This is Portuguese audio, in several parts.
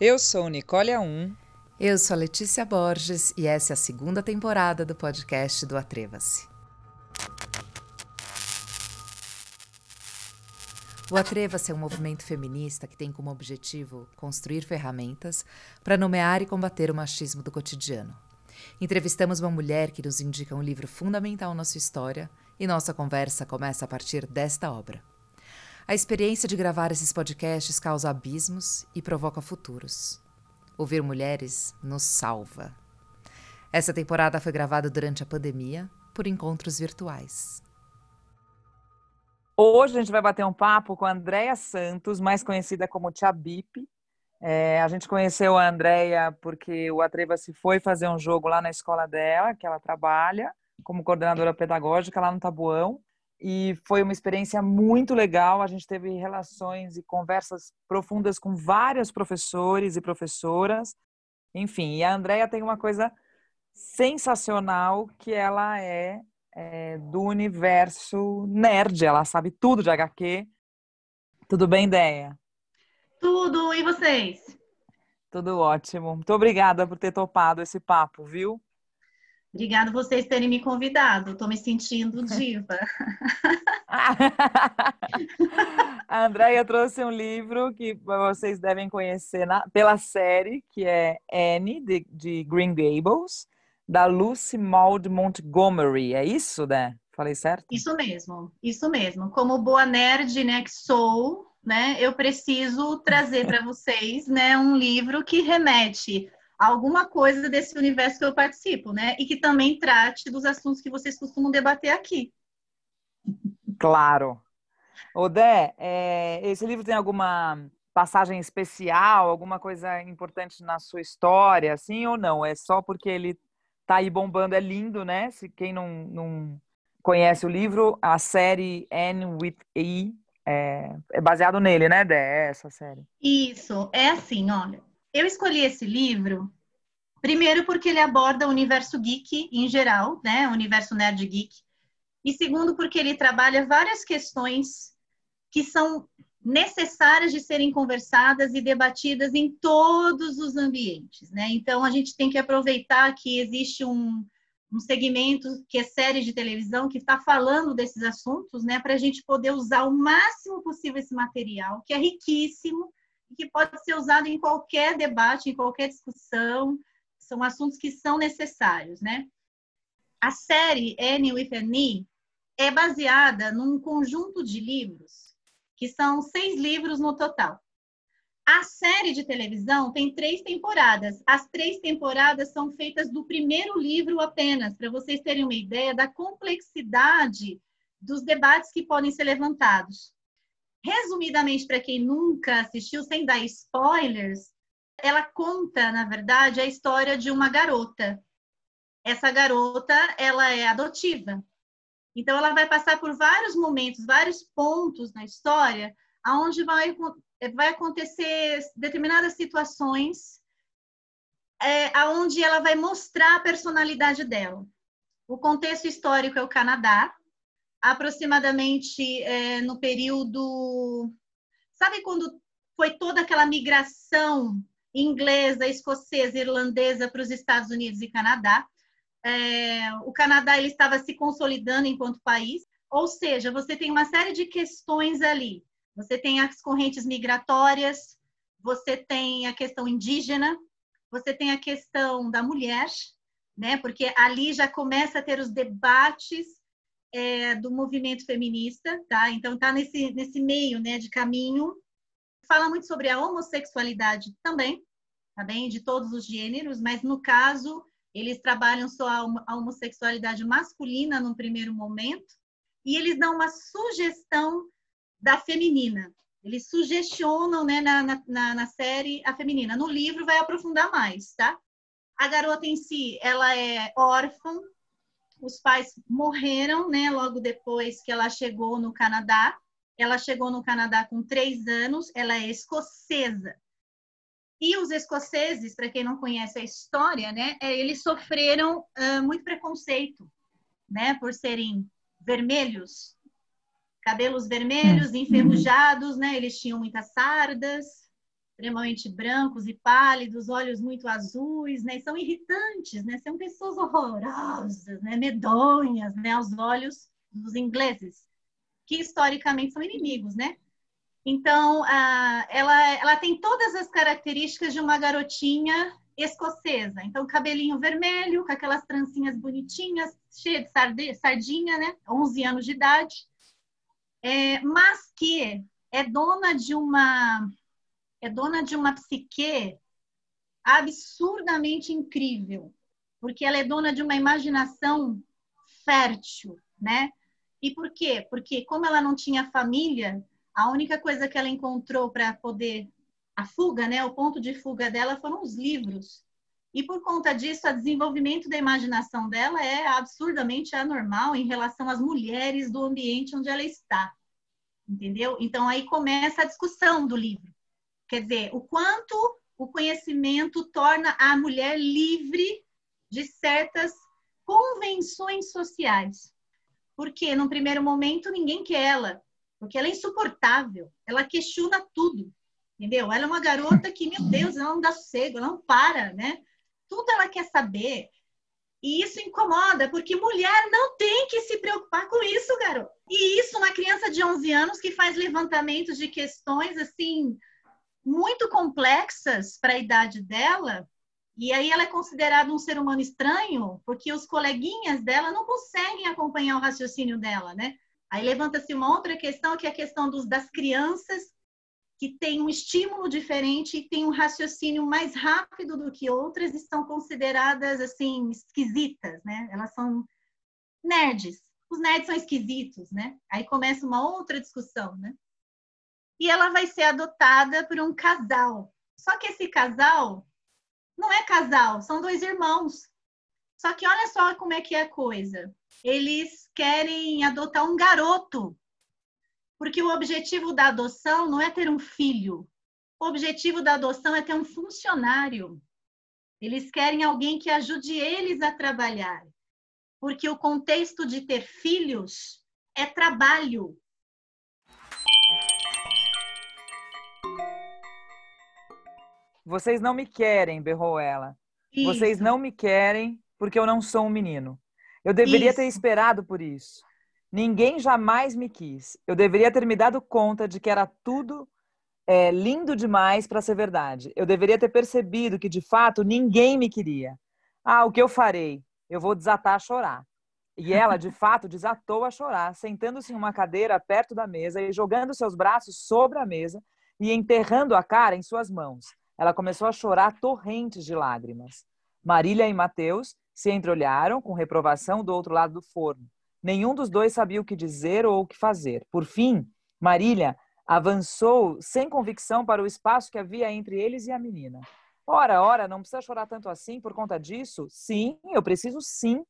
Eu sou Nicole A1. Eu sou Letícia Borges e essa é a segunda temporada do podcast do Atreva-se. O Atreva-se é um movimento feminista que tem como objetivo construir ferramentas para nomear e combater o machismo do cotidiano. Entrevistamos uma mulher que nos indica um livro fundamental na sua história e nossa conversa começa a partir desta obra. A experiência de gravar esses podcasts causa abismos e provoca futuros. Ouvir mulheres nos salva. Essa temporada foi gravada durante a pandemia por encontros virtuais. Hoje a gente vai bater um papo com a Andréia Santos, mais conhecida como Tia Bip. É, a gente conheceu a Andréia porque o Atreva-se foi fazer um jogo lá na escola dela, que ela trabalha como coordenadora pedagógica lá no Tabuão e foi uma experiência muito legal. A gente teve relações e conversas profundas com vários professores e professoras. Enfim, e a Andrea tem uma coisa sensacional que ela é, é, do universo nerd. Ela sabe tudo de HQ. Tudo bem, Deia? Tudo, e vocês? Tudo ótimo. Muito obrigada por ter topado esse papo, viu? Obrigada vocês terem me convidado. Estou me sentindo diva. a Andrea trouxe um livro que vocês devem conhecer na, pela série, que é Anne, de, de, Green Gables, da Lucy Maud Montgomery. É isso, né? Falei certo? Isso mesmo, isso mesmo. Como boa nerd, né, que sou, né, eu preciso trazer para vocês, né, um livro que remete alguma coisa desse universo que eu participo, né? E que também trate dos assuntos que vocês costumam debater aqui. Claro. Odé, é, esse livro tem alguma passagem especial, alguma coisa importante na sua história, assim ou não? É só porque ele tá aí bombando, é lindo, né? Se quem não, não conhece o livro, a série Anne with E é, é baseado nele, né, Dé? É essa série. Isso, é assim, olha. Eu escolhi esse livro, primeiro porque ele aborda o universo geek em geral, né? O universo nerd geek. E segundo porque ele trabalha várias questões que são necessárias de serem conversadas e debatidas em todos os ambientes, né? Então a gente tem que aproveitar que existe um, um segmento que é série de televisão que está falando desses assuntos, né? Para a gente poder usar o máximo possível esse material, que é riquíssimo que pode ser usado em qualquer debate, em qualquer discussão. São assuntos que são necessários, né? A série Annie with an E é baseada num conjunto de livros, que são seis livros no total. A série de televisão tem três temporadas. As três temporadas são feitas do primeiro livro apenas, para vocês terem uma ideia da complexidade dos debates que podem ser levantados. Resumidamente, para quem nunca assistiu, sem dar spoilers, ela conta, na verdade, a história de uma garota. Essa garota, ela é adotiva. Então, ela vai passar por vários momentos, vários pontos na história, aonde vai, vai acontecer determinadas situações, é, aonde ela vai mostrar a personalidade dela. O contexto histórico é o Canadá, aproximadamente é, no período. Sabe quando foi toda aquela migração inglesa, escocesa, irlandesa para os Estados Unidos e Canadá? É, o Canadá ele estava se consolidando enquanto país, ou seja, você tem uma série de questões ali. Você tem as correntes migratórias, você tem a questão indígena, você tem a questão da mulher, né? Porque ali já começa a ter os debates é, do movimento feminista, tá? Então tá nesse, nesse meio, né, de caminho. Fala muito sobre a homossexualidade também, tá bem? De todos os gêneros, mas no caso eles trabalham só a homossexualidade masculina no primeiro momento e eles dão uma sugestão da feminina. Eles sugestionam, né, na, na, na série a feminina. No livro vai aprofundar mais, tá? A garota em si, ela é órfã, os pais morreram, né, logo depois que ela chegou no Canadá. Ela chegou no Canadá com três anos, ela é escocesa. E os escoceses, para quem não conhece a história, né, é, eles sofreram uh, muito preconceito, né, por serem vermelhos, cabelos vermelhos, hum. enferrujados, né, eles tinham muitas sardas, extremamente brancos e pálidos, olhos muito azuis, né? São irritantes, né? São pessoas horrorosas, né? Medonhas, né? Aos olhos dos ingleses, que historicamente são inimigos, né? Então, ela, ela tem todas as características de uma garotinha escocesa. Então, cabelinho vermelho, com aquelas trancinhas bonitinhas, cheia de sardinha, né? 11 anos de idade. É, mas que é dona de uma é dona de uma psique absurdamente incrível, porque ela é dona de uma imaginação fértil, né? E por quê? Porque como ela não tinha família, a única coisa que ela encontrou para poder a fuga, né, o ponto de fuga dela foram os livros. E por conta disso, o desenvolvimento da imaginação dela é absurdamente anormal em relação às mulheres do ambiente onde ela está. Entendeu? Então aí começa a discussão do livro. Quer dizer, o quanto o conhecimento torna a mulher livre de certas convenções sociais. Porque no primeiro momento ninguém quer ela, porque ela é insuportável, ela questiona tudo, entendeu? Ela é uma garota que, meu Deus, ela não dá sossego, ela não para, né? Tudo ela quer saber. E isso incomoda, porque mulher não tem que se preocupar com isso, garoto. E isso uma criança de 11 anos que faz levantamentos de questões assim muito complexas para a idade dela, e aí ela é considerada um ser humano estranho, porque os coleguinhas dela não conseguem acompanhar o raciocínio dela, né? Aí levanta-se uma outra questão, que é a questão dos, das crianças que têm um estímulo diferente e têm um raciocínio mais rápido do que outras e são consideradas, assim, esquisitas, né? Elas são nerds. Os nerds são esquisitos, né? Aí começa uma outra discussão, né? E ela vai ser adotada por um casal. Só que esse casal não é casal, são dois irmãos. Só que olha só como é que é a coisa eles querem adotar um garoto, porque o objetivo da adoção não é ter um filho, o objetivo da adoção é ter um funcionário. Eles querem alguém que ajude eles a trabalhar, porque o contexto de ter filhos é trabalho. Vocês não me querem, berrou ela. Isso. Vocês não me querem porque eu não sou um menino. Eu deveria isso. ter esperado por isso. Ninguém jamais me quis. Eu deveria ter me dado conta de que era tudo é, lindo demais para ser verdade. Eu deveria ter percebido que, de fato, ninguém me queria. Ah, o que eu farei? Eu vou desatar a chorar. E ela, de fato, desatou a chorar, sentando-se em uma cadeira perto da mesa e jogando seus braços sobre a mesa e enterrando a cara em suas mãos. Ela começou a chorar torrentes de lágrimas. Marília e Mateus se entreolharam com reprovação do outro lado do forno. Nenhum dos dois sabia o que dizer ou o que fazer. Por fim, Marília avançou sem convicção para o espaço que havia entre eles e a menina. Ora, ora, não precisa chorar tanto assim por conta disso? Sim, eu preciso sim.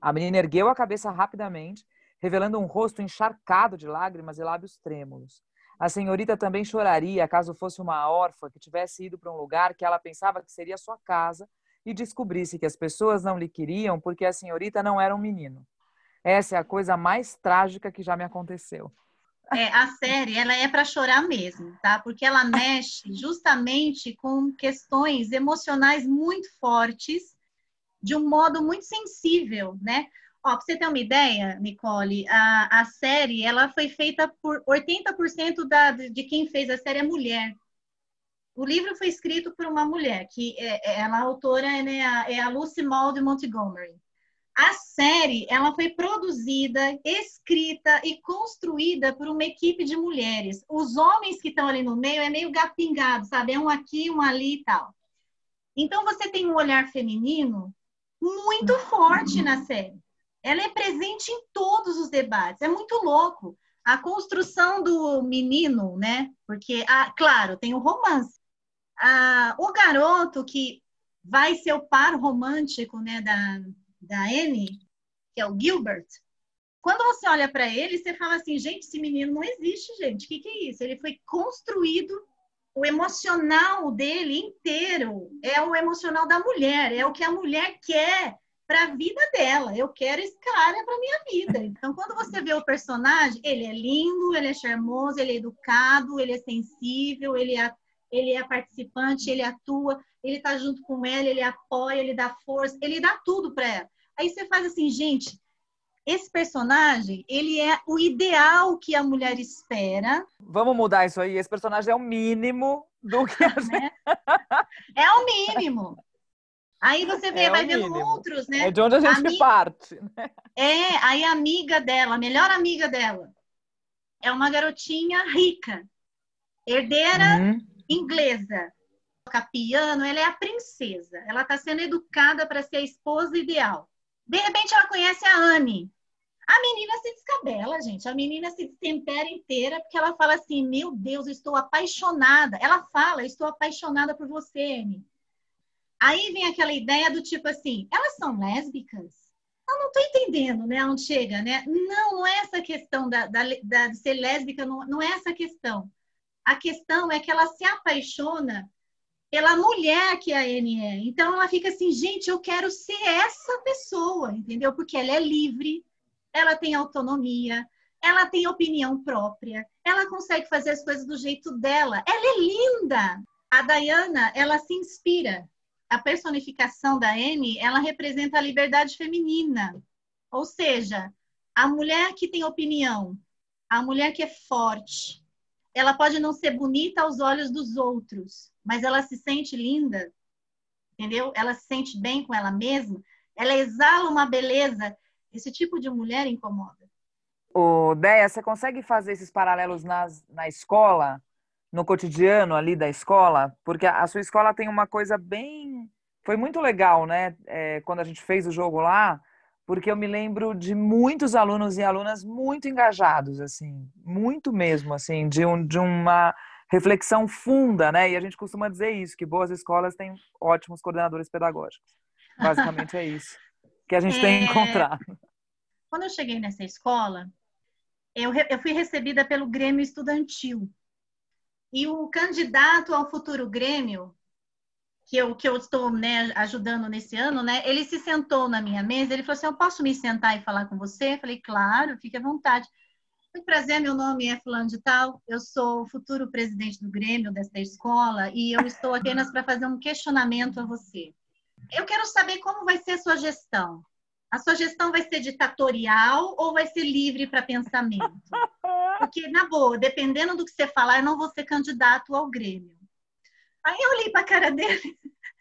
A menina ergueu a cabeça rapidamente, revelando um rosto encharcado de lágrimas e lábios trêmulos. A senhorita também choraria caso fosse uma órfã que tivesse ido para um lugar que ela pensava que seria sua casa e descobrisse que as pessoas não lhe queriam porque a senhorita não era um menino. Essa é a coisa mais trágica que já me aconteceu. É, a série, ela é para chorar mesmo, tá? Porque ela mexe justamente com questões emocionais muito fortes, de um modo muito sensível, né? Ó, pra você ter uma ideia, Nicole, a, a série, ela foi feita por 80% da, de quem fez a série é mulher. O livro foi escrito por uma mulher, que é, é, ela, a autora né, é a Lucy Maud Montgomery. A série, ela foi produzida, escrita e construída por uma equipe de mulheres. Os homens que estão ali no meio é meio gapingado, sabe? É um aqui, um ali e tal. Então, você tem um olhar feminino muito forte na série. Ela é presente em todos os debates. É muito louco. A construção do menino, né? Porque, ah, claro, tem o romance ah, o garoto que vai ser o par romântico né, da, da Anne, que é o Gilbert, quando você olha para ele, você fala assim, gente, esse menino não existe, gente. O que, que é isso? Ele foi construído, o emocional dele inteiro é o emocional da mulher, é o que a mulher quer para a vida dela. Eu quero esse cara para minha vida. Então, quando você vê o personagem, ele é lindo, ele é charmoso, ele é educado, ele é sensível, ele é ele é participante, ele atua, ele tá junto com ela, ele apoia, ele dá força, ele dá tudo para ela. Aí você faz assim, gente, esse personagem, ele é o ideal que a mulher espera. Vamos mudar isso aí. Esse personagem é o mínimo do que a gente... Né? É o mínimo. Aí você vê, é vai vendo outros, né? É de onde a gente Ami... parte. Né? É, aí a amiga dela, a melhor amiga dela, é uma garotinha rica, herdeira uhum. inglesa, toca piano, ela é a princesa. Ela está sendo educada para ser a esposa ideal. De repente ela conhece a Anne. A menina se descabela, gente. A menina se destempera inteira porque ela fala assim: Meu Deus, estou apaixonada. Ela fala: Estou apaixonada por você, Anne. Aí vem aquela ideia do tipo assim: Elas são lésbicas? Eu não estou entendendo, né? Onde chega, né? Não, não é essa questão da, da, da de ser lésbica, não, não é essa questão. A questão é que ela se apaixona pela mulher que a Anne é. Então ela fica assim, gente, eu quero ser essa pessoa, entendeu? Porque ela é livre, ela tem autonomia, ela tem opinião própria, ela consegue fazer as coisas do jeito dela. Ela é linda. A Diana, ela se inspira. A personificação da Anne, ela representa a liberdade feminina. Ou seja, a mulher que tem opinião, a mulher que é forte, ela pode não ser bonita aos olhos dos outros, mas ela se sente linda, entendeu? Ela se sente bem com ela mesma, ela exala uma beleza. Esse tipo de mulher incomoda. O Deia, você consegue fazer esses paralelos nas, na escola, no cotidiano ali da escola? Porque a sua escola tem uma coisa bem. Foi muito legal, né? É, quando a gente fez o jogo lá, porque eu me lembro de muitos alunos e alunas muito engajados, assim, muito mesmo, assim, de, um, de uma reflexão funda, né? E a gente costuma dizer isso, que boas escolas têm ótimos coordenadores pedagógicos. Basicamente é isso que a gente é... tem encontrado. Quando eu cheguei nessa escola, eu, eu fui recebida pelo Grêmio Estudantil. E o candidato ao futuro Grêmio, que eu, que eu estou né, ajudando nesse ano, né? Ele se sentou na minha mesa, ele falou assim, eu posso me sentar e falar com você? Eu falei, claro, fique à vontade. Muito prazer, meu nome é fulano de tal, eu sou o futuro presidente do Grêmio desta escola e eu estou apenas para fazer um questionamento a você. Eu quero saber como vai ser a sua gestão. A sua gestão vai ser ditatorial ou vai ser livre para pensamento? Porque, na boa, dependendo do que você falar, eu não vou ser candidato ao Grêmio. Aí eu olhei para a cara dele,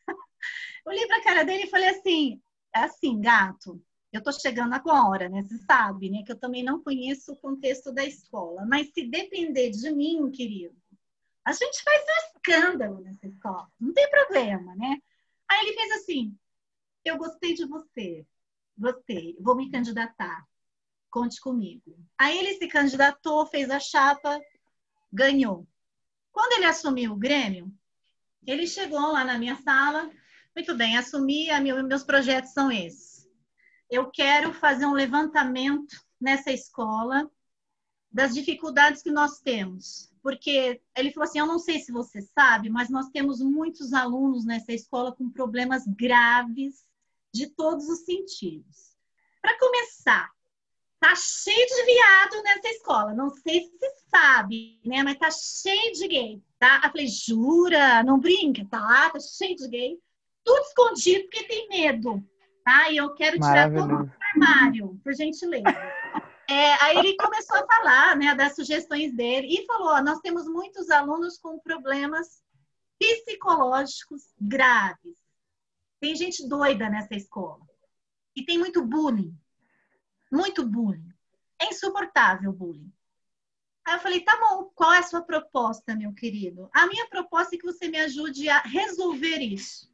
olhei para a cara dele e falei assim: é assim, gato, eu estou chegando agora, né? Você sabe, né? Que eu também não conheço o contexto da escola. Mas se depender de mim, querido, a gente faz um escândalo nessa escola. Não tem problema, né? Aí ele fez assim: eu gostei de você. Gostei. Vou me candidatar. Conte comigo. Aí ele se candidatou, fez a chapa, ganhou. Quando ele assumiu o Grêmio, ele chegou lá na minha sala. Muito bem, assumi, meus projetos são esses eu quero fazer um levantamento nessa escola das dificuldades que nós temos. Porque ele falou assim: Eu não sei se você sabe, mas nós temos muitos alunos nessa escola com problemas graves de todos os sentidos. Para começar, tá cheio de viado nessa escola. Não sei se você sabe, né? Mas tá cheio de gay, tá? Eu falei: Jura? Não brinca, tá? Tá cheio de gay. Tudo escondido porque tem medo tá? E eu quero tirar todo o armário, por gentileza. É, aí ele começou a falar, né, das sugestões dele e falou: ó, nós temos muitos alunos com problemas psicológicos graves. Tem gente doida nessa escola e tem muito bullying, muito bullying. É insuportável o bullying. Aí eu falei, tá bom, qual é a sua proposta, meu querido? A minha proposta é que você me ajude a resolver isso.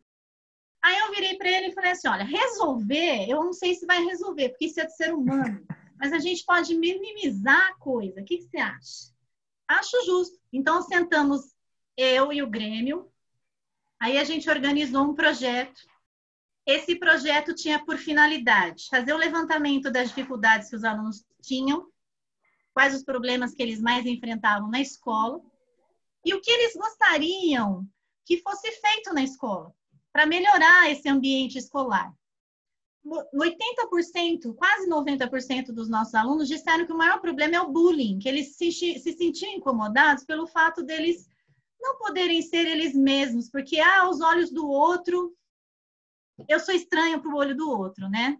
Aí eu virei para ele e falei assim: olha, resolver, eu não sei se vai resolver, porque isso é de ser humano, mas a gente pode minimizar a coisa. O que, que você acha? Acho justo. Então sentamos eu e o Grêmio, aí a gente organizou um projeto. Esse projeto tinha por finalidade fazer o levantamento das dificuldades que os alunos tinham, quais os problemas que eles mais enfrentavam na escola e o que eles gostariam que fosse feito na escola para melhorar esse ambiente escolar. 80%, quase 90% dos nossos alunos disseram que o maior problema é o bullying, que eles se, se sentiam incomodados pelo fato deles não poderem ser eles mesmos, porque ah, aos olhos do outro, eu sou estranho para o olho do outro, né?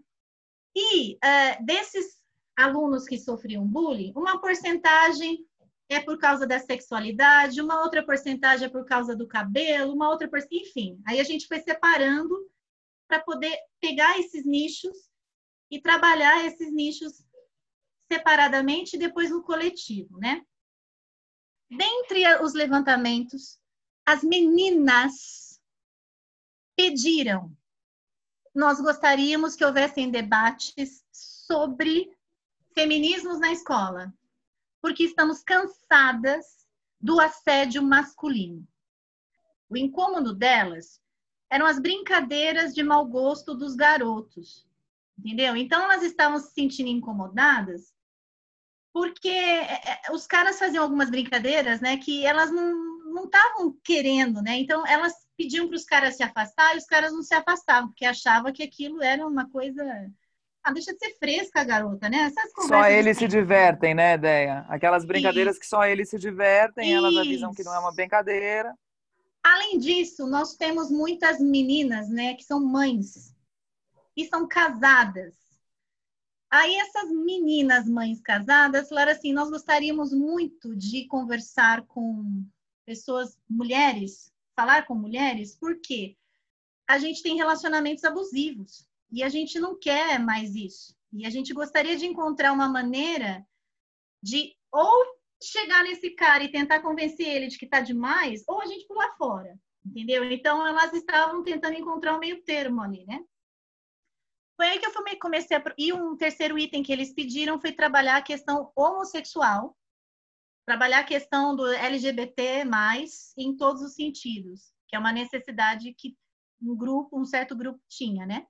E uh, desses alunos que sofriam bullying, uma porcentagem é por causa da sexualidade, uma outra porcentagem é por causa do cabelo, uma outra porcentagem, enfim. Aí a gente foi separando para poder pegar esses nichos e trabalhar esses nichos separadamente e depois no coletivo, né? Dentre os levantamentos, as meninas pediram. Nós gostaríamos que houvessem debates sobre feminismos na escola, porque estamos cansadas do assédio masculino. O incômodo delas eram as brincadeiras de mau gosto dos garotos, entendeu? Então elas estavam se sentindo incomodadas porque é, é, os caras faziam algumas brincadeiras, né, que elas não estavam querendo, né? Então elas pediam para os caras se afastar e os caras não se afastavam, porque achavam que aquilo era uma coisa. Ah, deixa de ser fresca, garota, né? só eles se divertem, né, Deia? Aquelas brincadeiras Isso. que só eles se divertem, Isso. elas avisam que não é uma brincadeira. Além disso, nós temos muitas meninas, né, que são mães e são casadas. Aí essas meninas mães casadas falaram assim: nós gostaríamos muito de conversar com pessoas, mulheres, falar com mulheres, porque a gente tem relacionamentos abusivos e a gente não quer mais isso. E a gente gostaria de encontrar uma maneira de ou chegar nesse cara e tentar convencer ele de que tá demais, ou a gente pular fora, entendeu? Então elas estavam tentando encontrar um meio termo ali, né? Foi aí que eu comecei a. E um terceiro item que eles pediram foi trabalhar a questão homossexual, trabalhar a questão do LGBT, em todos os sentidos, que é uma necessidade que um grupo, um certo grupo tinha, né?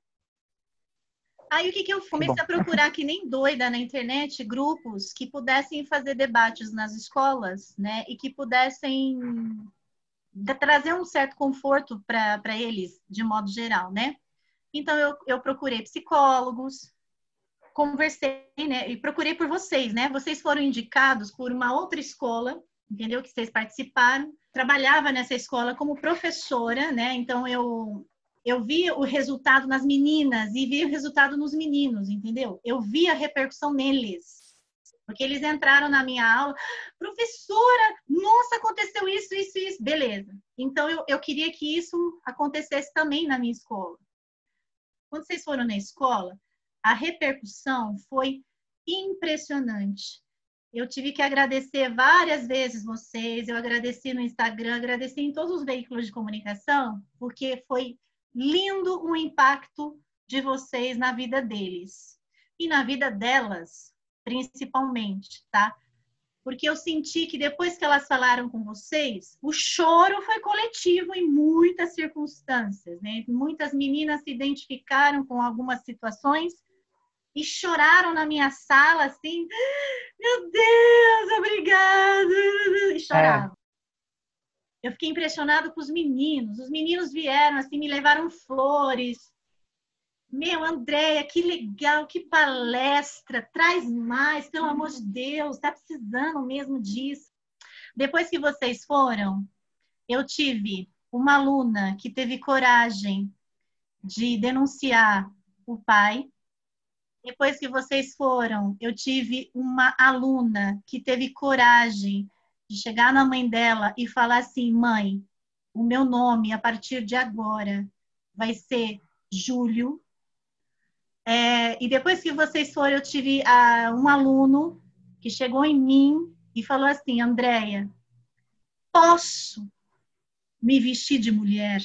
Aí o que, que eu comecei a procurar que nem doida na internet, grupos que pudessem fazer debates nas escolas, né? E que pudessem trazer um certo conforto para eles, de modo geral, né? Então, eu, eu procurei psicólogos, conversei, né? E procurei por vocês, né? Vocês foram indicados por uma outra escola, entendeu? Que vocês participaram. Trabalhava nessa escola como professora, né? Então, eu, eu vi o resultado nas meninas e vi o resultado nos meninos, entendeu? Eu vi a repercussão neles. Porque eles entraram na minha aula, professora, nossa, aconteceu isso, isso, isso, beleza. Então eu, eu queria que isso acontecesse também na minha escola. Quando vocês foram na escola, a repercussão foi impressionante. Eu tive que agradecer várias vezes vocês, eu agradeci no Instagram, agradeci em todos os veículos de comunicação, porque foi lindo o impacto de vocês na vida deles e na vida delas, principalmente, tá? porque eu senti que depois que elas falaram com vocês, o choro foi coletivo em muitas circunstâncias, né? Muitas meninas se identificaram com algumas situações e choraram na minha sala assim, meu Deus, obrigada, e choravam. É. Eu fiquei impressionado com os meninos. Os meninos vieram assim, me levaram flores, meu, Andréia, que legal, que palestra, traz mais, pelo amor de Deus, está precisando mesmo disso. Depois que vocês foram, eu tive uma aluna que teve coragem de denunciar o pai. Depois que vocês foram, eu tive uma aluna que teve coragem de chegar na mãe dela e falar assim: mãe, o meu nome a partir de agora vai ser Júlio é, e depois que vocês foram, eu tive uh, um aluno que chegou em mim e falou assim: Andréia, posso me vestir de mulher?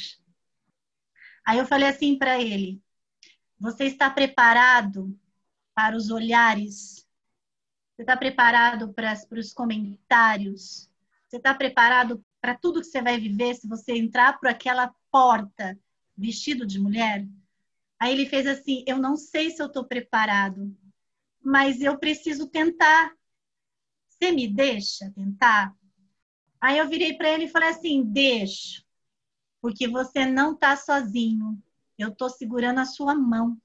Aí eu falei assim para ele: Você está preparado para os olhares? Você está preparado para, os comentários? Você está preparado para tudo que você vai viver se você entrar por aquela porta vestido de mulher? Aí ele fez assim: Eu não sei se eu estou preparado, mas eu preciso tentar. Você me deixa tentar? Aí eu virei para ele e falei assim: Deixa, porque você não está sozinho. Eu estou segurando a sua mão.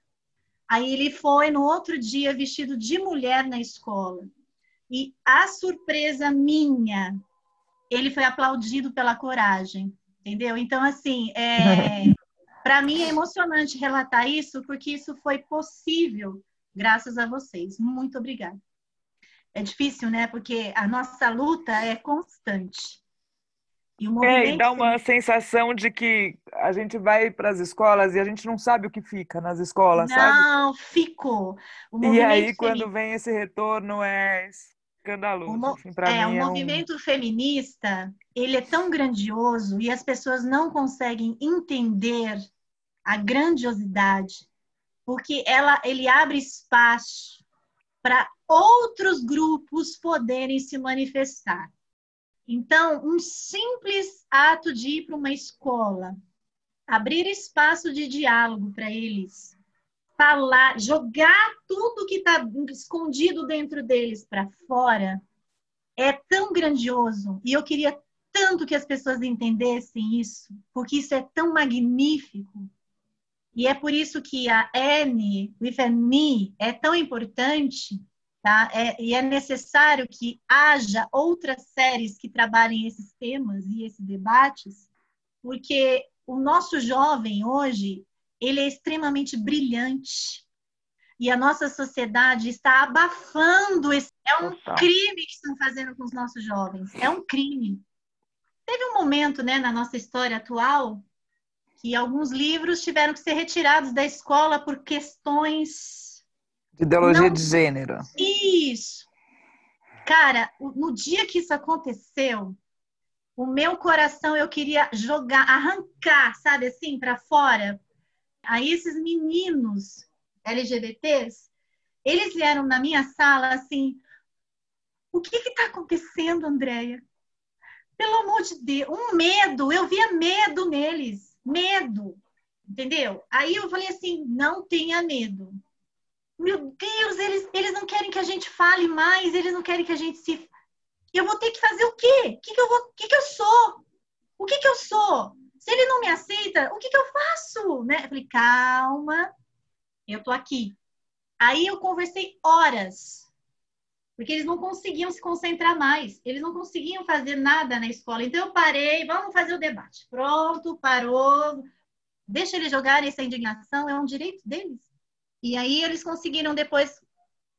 Aí ele foi no outro dia vestido de mulher na escola. E a surpresa minha ele foi aplaudido pela coragem, entendeu? Então, assim, é, para mim é emocionante relatar isso, porque isso foi possível graças a vocês. Muito obrigada. É difícil, né? Porque a nossa luta é constante. E movimento... É, e dá uma sensação de que a gente vai para as escolas e a gente não sabe o que fica nas escolas, não, sabe? Não, ficou. E aí, quando vem esse retorno, é escandaloso. O, assim, é, o é movimento um... feminista, ele é tão grandioso e as pessoas não conseguem entender a grandiosidade, porque ela, ele abre espaço para outros grupos poderem se manifestar. Então, um simples ato de ir para uma escola, abrir espaço de diálogo para eles, falar, jogar tudo que está escondido dentro deles para fora, é tão grandioso. E eu queria tanto que as pessoas entendessem isso, porque isso é tão magnífico. E é por isso que a N with an é tão importante, tá? É, e é necessário que haja outras séries que trabalhem esses temas e esses debates, porque o nosso jovem hoje, ele é extremamente brilhante. E a nossa sociedade está abafando esse. É um crime que estão fazendo com os nossos jovens. É um crime. Teve um momento, né, na nossa história atual, que alguns livros tiveram que ser retirados da escola por questões. De ideologia Não... de gênero. Isso. Cara, no dia que isso aconteceu, o meu coração eu queria jogar, arrancar, sabe assim, para fora, Aí esses meninos LGBTs, eles vieram na minha sala assim, o que está acontecendo, Andréia? Pelo amor de Deus, um medo, eu via medo neles, medo, entendeu? Aí eu falei assim, não tenha medo. Meu Deus, eles, eles não querem que a gente fale mais, eles não querem que a gente se... Eu vou ter que fazer o quê? O que, que eu vou... O que, que eu sou? O que, que eu sou? Se ele não me aceita, o que, que eu faço? Né? Eu falei, calma, eu tô aqui. Aí eu conversei horas, porque eles não conseguiam se concentrar mais, eles não conseguiam fazer nada na escola. Então eu parei, vamos fazer o debate. Pronto, parou. Deixa eles jogarem essa indignação, é um direito deles. E aí eles conseguiram depois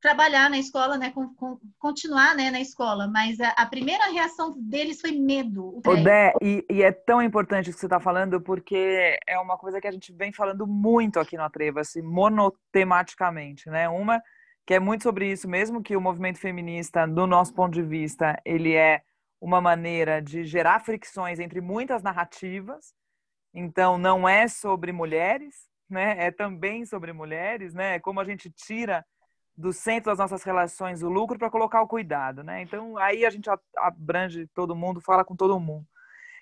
trabalhar na escola, né, com, com, continuar né, na escola, mas a, a, primeira reação deles foi medo. Odé, e, e, é tão importante o que você está falando, porque é uma coisa que a gente vem falando muito aqui no Atreva-se, monotematicamente, né? Uma que é muito sobre isso, mesmo que o movimento feminista, do nosso ponto de vista, ele é uma maneira de gerar fricções entre muitas narrativas, então não é sobre mulheres, né? É também sobre mulheres, né? É como a gente tira do centro das nossas relações o lucro para colocar o cuidado, né? Então aí a gente abrange todo mundo, fala com todo mundo.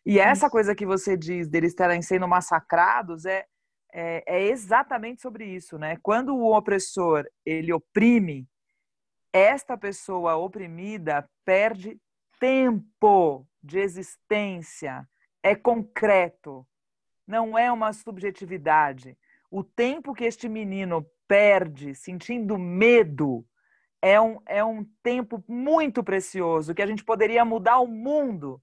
E essa coisa que você diz deles estarem sendo massacrados é, é, é, exatamente sobre isso, né? Quando o opressor ele oprime, esta pessoa oprimida perde tempo de existência, é concreto, não é uma subjetividade. O tempo que este menino perde sentindo medo é um, é um tempo muito precioso que a gente poderia mudar o mundo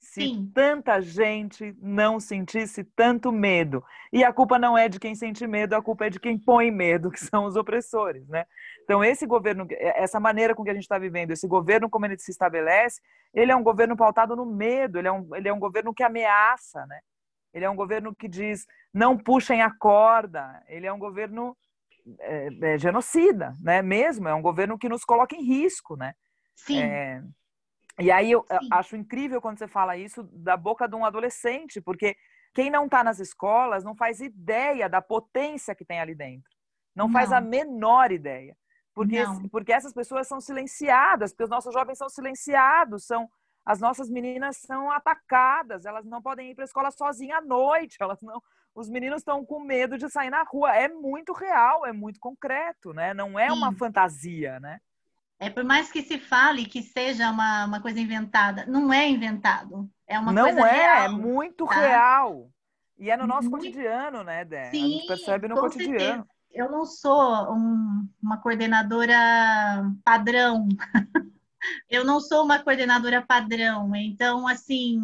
se Sim. tanta gente não sentisse tanto medo. E a culpa não é de quem sente medo, a culpa é de quem põe medo, que são os opressores, né? Então, esse governo, essa maneira com que a gente está vivendo, esse governo como ele se estabelece, ele é um governo pautado no medo, ele é um, ele é um governo que ameaça, né? Ele é um governo que diz, não puxem a corda, ele é um governo é, é, genocida, né? Mesmo, é um governo que nos coloca em risco, né? Sim. É, e aí eu Sim. acho incrível quando você fala isso da boca de um adolescente, porque quem não está nas escolas não faz ideia da potência que tem ali dentro. Não, não. faz a menor ideia. Porque, porque essas pessoas são silenciadas, porque os nossos jovens são silenciados, são as nossas meninas são atacadas, elas não podem ir para a escola sozinha à noite, elas não, os meninos estão com medo de sair na rua. É muito real, é muito concreto, né? Não é Sim. uma fantasia, né? É por mais que se fale que seja uma, uma coisa inventada, não é inventado. É uma não coisa é, real. é muito tá? real. E é no nosso muito... cotidiano, né, Dé? Sim, a gente percebe no cotidiano. Certeza. Eu não sou um, uma coordenadora padrão. eu não sou uma coordenadora padrão, então, assim,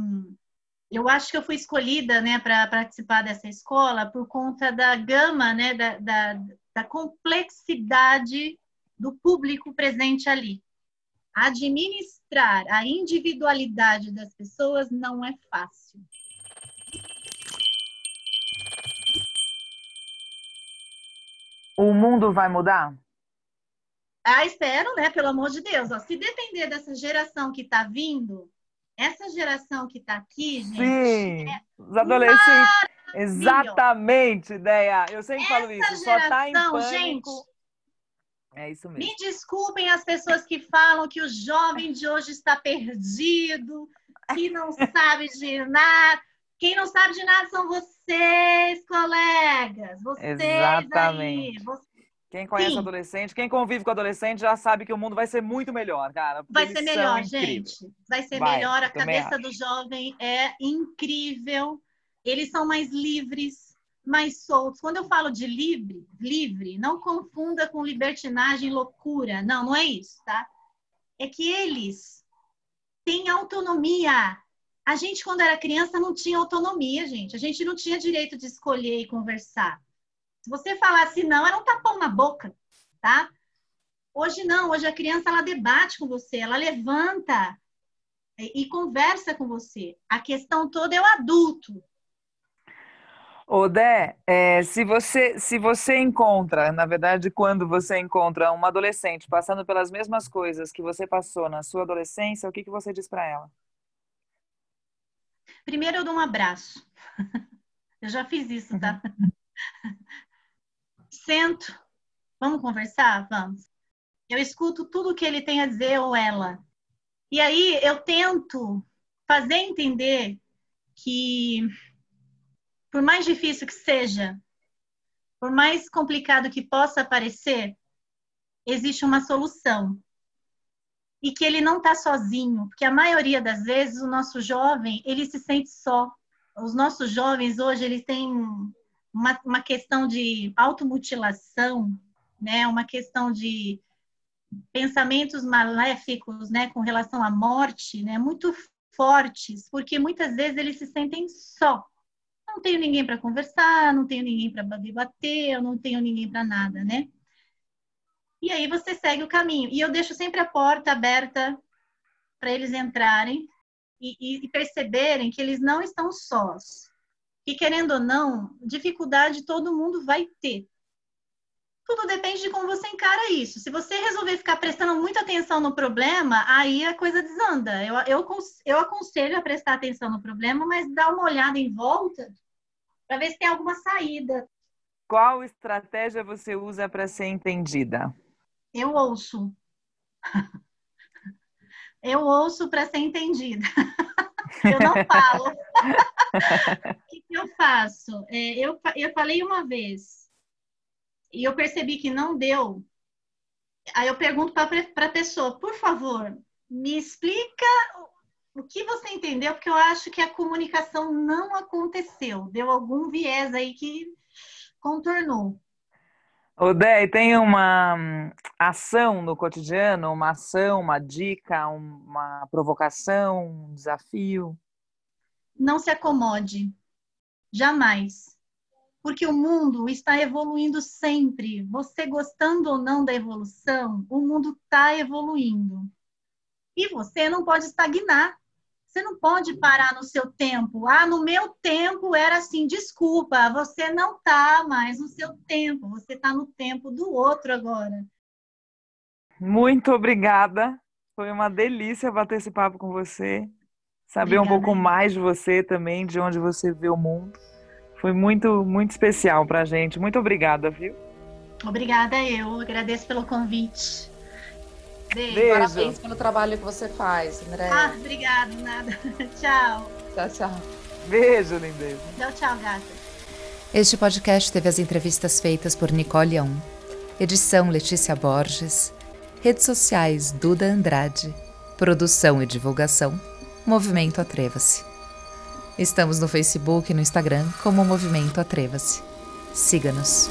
eu acho que eu fui escolhida, né, para participar dessa escola por conta da gama, né, da, da, da complexidade do público presente ali. Administrar a individualidade das pessoas não é fácil. O mundo vai mudar? Ah, espero, né? Pelo amor de Deus. Ó, se depender dessa geração que está vindo, essa geração que está aqui, gente. Sim, é os adolescentes. Exatamente, ideia. Eu sempre essa falo isso. Geração, só tá em pânico. Gente, é isso mesmo. Me desculpem as pessoas que falam que o jovem de hoje está perdido, que não sabe de nada. Quem não sabe de nada são vocês, colegas. Vocês Exatamente. aí. Quem conhece Sim. adolescente, quem convive com adolescente já sabe que o mundo vai ser muito melhor, cara. Vai ser melhor, gente. Vai ser vai, melhor. A cabeça acho. do jovem é incrível. Eles são mais livres, mais soltos. Quando eu falo de livre, livre, não confunda com libertinagem, loucura. Não, não é isso, tá? É que eles têm autonomia. A gente, quando era criança, não tinha autonomia, gente. A gente não tinha direito de escolher e conversar. Se você falasse não, era um tapão na boca, tá? Hoje não, hoje a criança ela debate com você, ela levanta e, conversa com você. A questão toda é o adulto. Odé, é, se, você, se você encontra, na verdade, quando você encontra uma adolescente passando pelas mesmas coisas que você passou na sua adolescência, o que, que você diz para ela? Primeiro eu dou um abraço. Eu já fiz isso, tá? Sento. Vamos conversar? Vamos. Eu escuto tudo que ele tem a dizer ou ela. E aí eu tento fazer entender que, por mais difícil que seja, por mais complicado que possa parecer, existe uma solução. E que ele não está sozinho, porque a maioria das vezes o nosso jovem, ele se sente só. Os nossos jovens hoje, eles têm uma, uma questão de automutilação, né? uma questão de pensamentos maléficos né? com relação à morte, né? muito fortes, porque muitas vezes eles se sentem só. Não tenho ninguém para conversar, não tenho ninguém para debater, eu não tenho ninguém para nada, né? E aí você segue o caminho. E eu deixo sempre a porta aberta para eles entrarem e, e, perceberem que eles não estão sós que, querendo ou não, dificuldade todo mundo vai ter. Tudo depende de como você encara isso. Se você resolver ficar prestando muita atenção no problema, aí a coisa desanda. Eu, eu, eu aconselho a prestar atenção no problema, mas dá uma olhada em volta para ver se tem alguma saída. Qual estratégia você usa para ser entendida? Eu ouço. Eu ouço para ser entendida. Eu não falo. o que, que, eu faço? É, eu, eu falei uma vez e eu percebi que não deu. Aí eu pergunto para a pessoa, por favor, me explica o que você entendeu, porque eu acho que a comunicação não aconteceu. Deu algum viés aí que contornou. Odé, tem uma hum, ação no cotidiano, uma ação, uma dica, uma provocação, um desafio? Não se acomode, jamais. Porque o mundo está evoluindo sempre. Você gostando ou não da evolução, o mundo está evoluindo. E você não pode estagnar. Você não pode parar no seu tempo. Ah, no meu tempo era assim, desculpa, você não está mais no seu tempo, você está no tempo do outro agora. Muito obrigada. Foi uma delícia bater esse papo com você. Saber obrigada. um pouco mais de você também, de onde você vê o mundo. Foi muito, muito especial pra gente. Muito obrigada, viu? Obrigada eu. Agradeço pelo convite. Beijo. Beijo. Parabéns pelo trabalho que você faz, André. Ah, obrigado, nada. tchau. Tchau, tchau. Beijo, lindeza. Tchau, tchau, gata. Este podcast teve as entrevistas feitas por Nicole Aum. Edição Letícia Borges. Redes sociais Duda Andrade. Produção e divulgação Movimento Atreva-se. Estamos no Facebook e no Instagram como Movimento Atreva-se. Siga-nos.